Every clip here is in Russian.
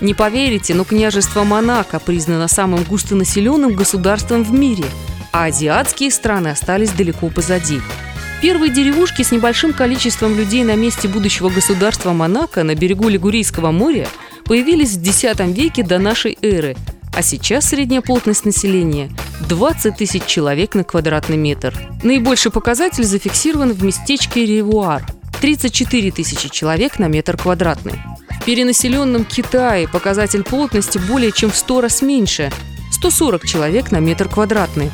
Не поверите, но княжество Монако признано самым густонаселенным государством в мире, а азиатские страны остались далеко позади. Первые деревушки с небольшим количеством людей на месте будущего государства Монако на берегу Лигурийского моря появились в X веке до нашей эры, а сейчас средняя плотность населения – 20 тысяч человек на квадратный метр. Наибольший показатель зафиксирован в местечке Ревуар – 34 тысячи человек на метр квадратный. В перенаселенном Китае показатель плотности более чем в 100 раз меньше – 140 человек на метр квадратный.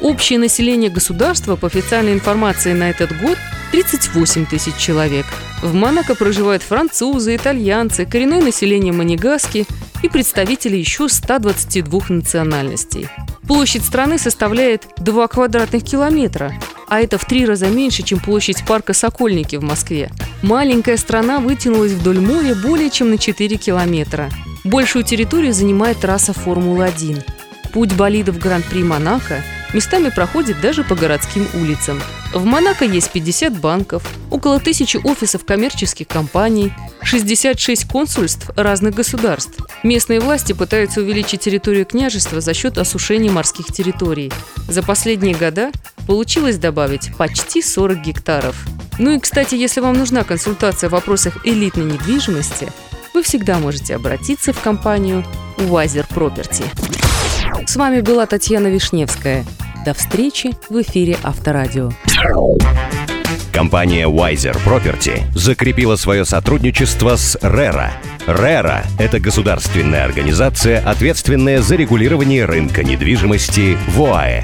Общее население государства, по официальной информации на этот год, 38 тысяч человек. В Монако проживают французы, итальянцы, коренное население Манигаски и представители еще 122 национальностей. Площадь страны составляет 2 квадратных километра, а это в три раза меньше, чем площадь парка Сокольники в Москве. Маленькая страна вытянулась вдоль моря более чем на 4 километра. Большую территорию занимает трасса Формулы-1. Путь болидов Гран-при Монако местами проходит даже по городским улицам. В Монако есть 50 банков, около тысячи офисов коммерческих компаний, 66 консульств разных государств. Местные власти пытаются увеличить территорию княжества за счет осушения морских территорий. За последние года получилось добавить почти 40 гектаров. Ну и, кстати, если вам нужна консультация в вопросах элитной недвижимости, вы всегда можете обратиться в компанию Wiser Property. С вами была Татьяна Вишневская. До встречи в эфире Авторадио. Компания Wiser Property закрепила свое сотрудничество с RERA. RERA – это государственная организация, ответственная за регулирование рынка недвижимости в ОАЭ.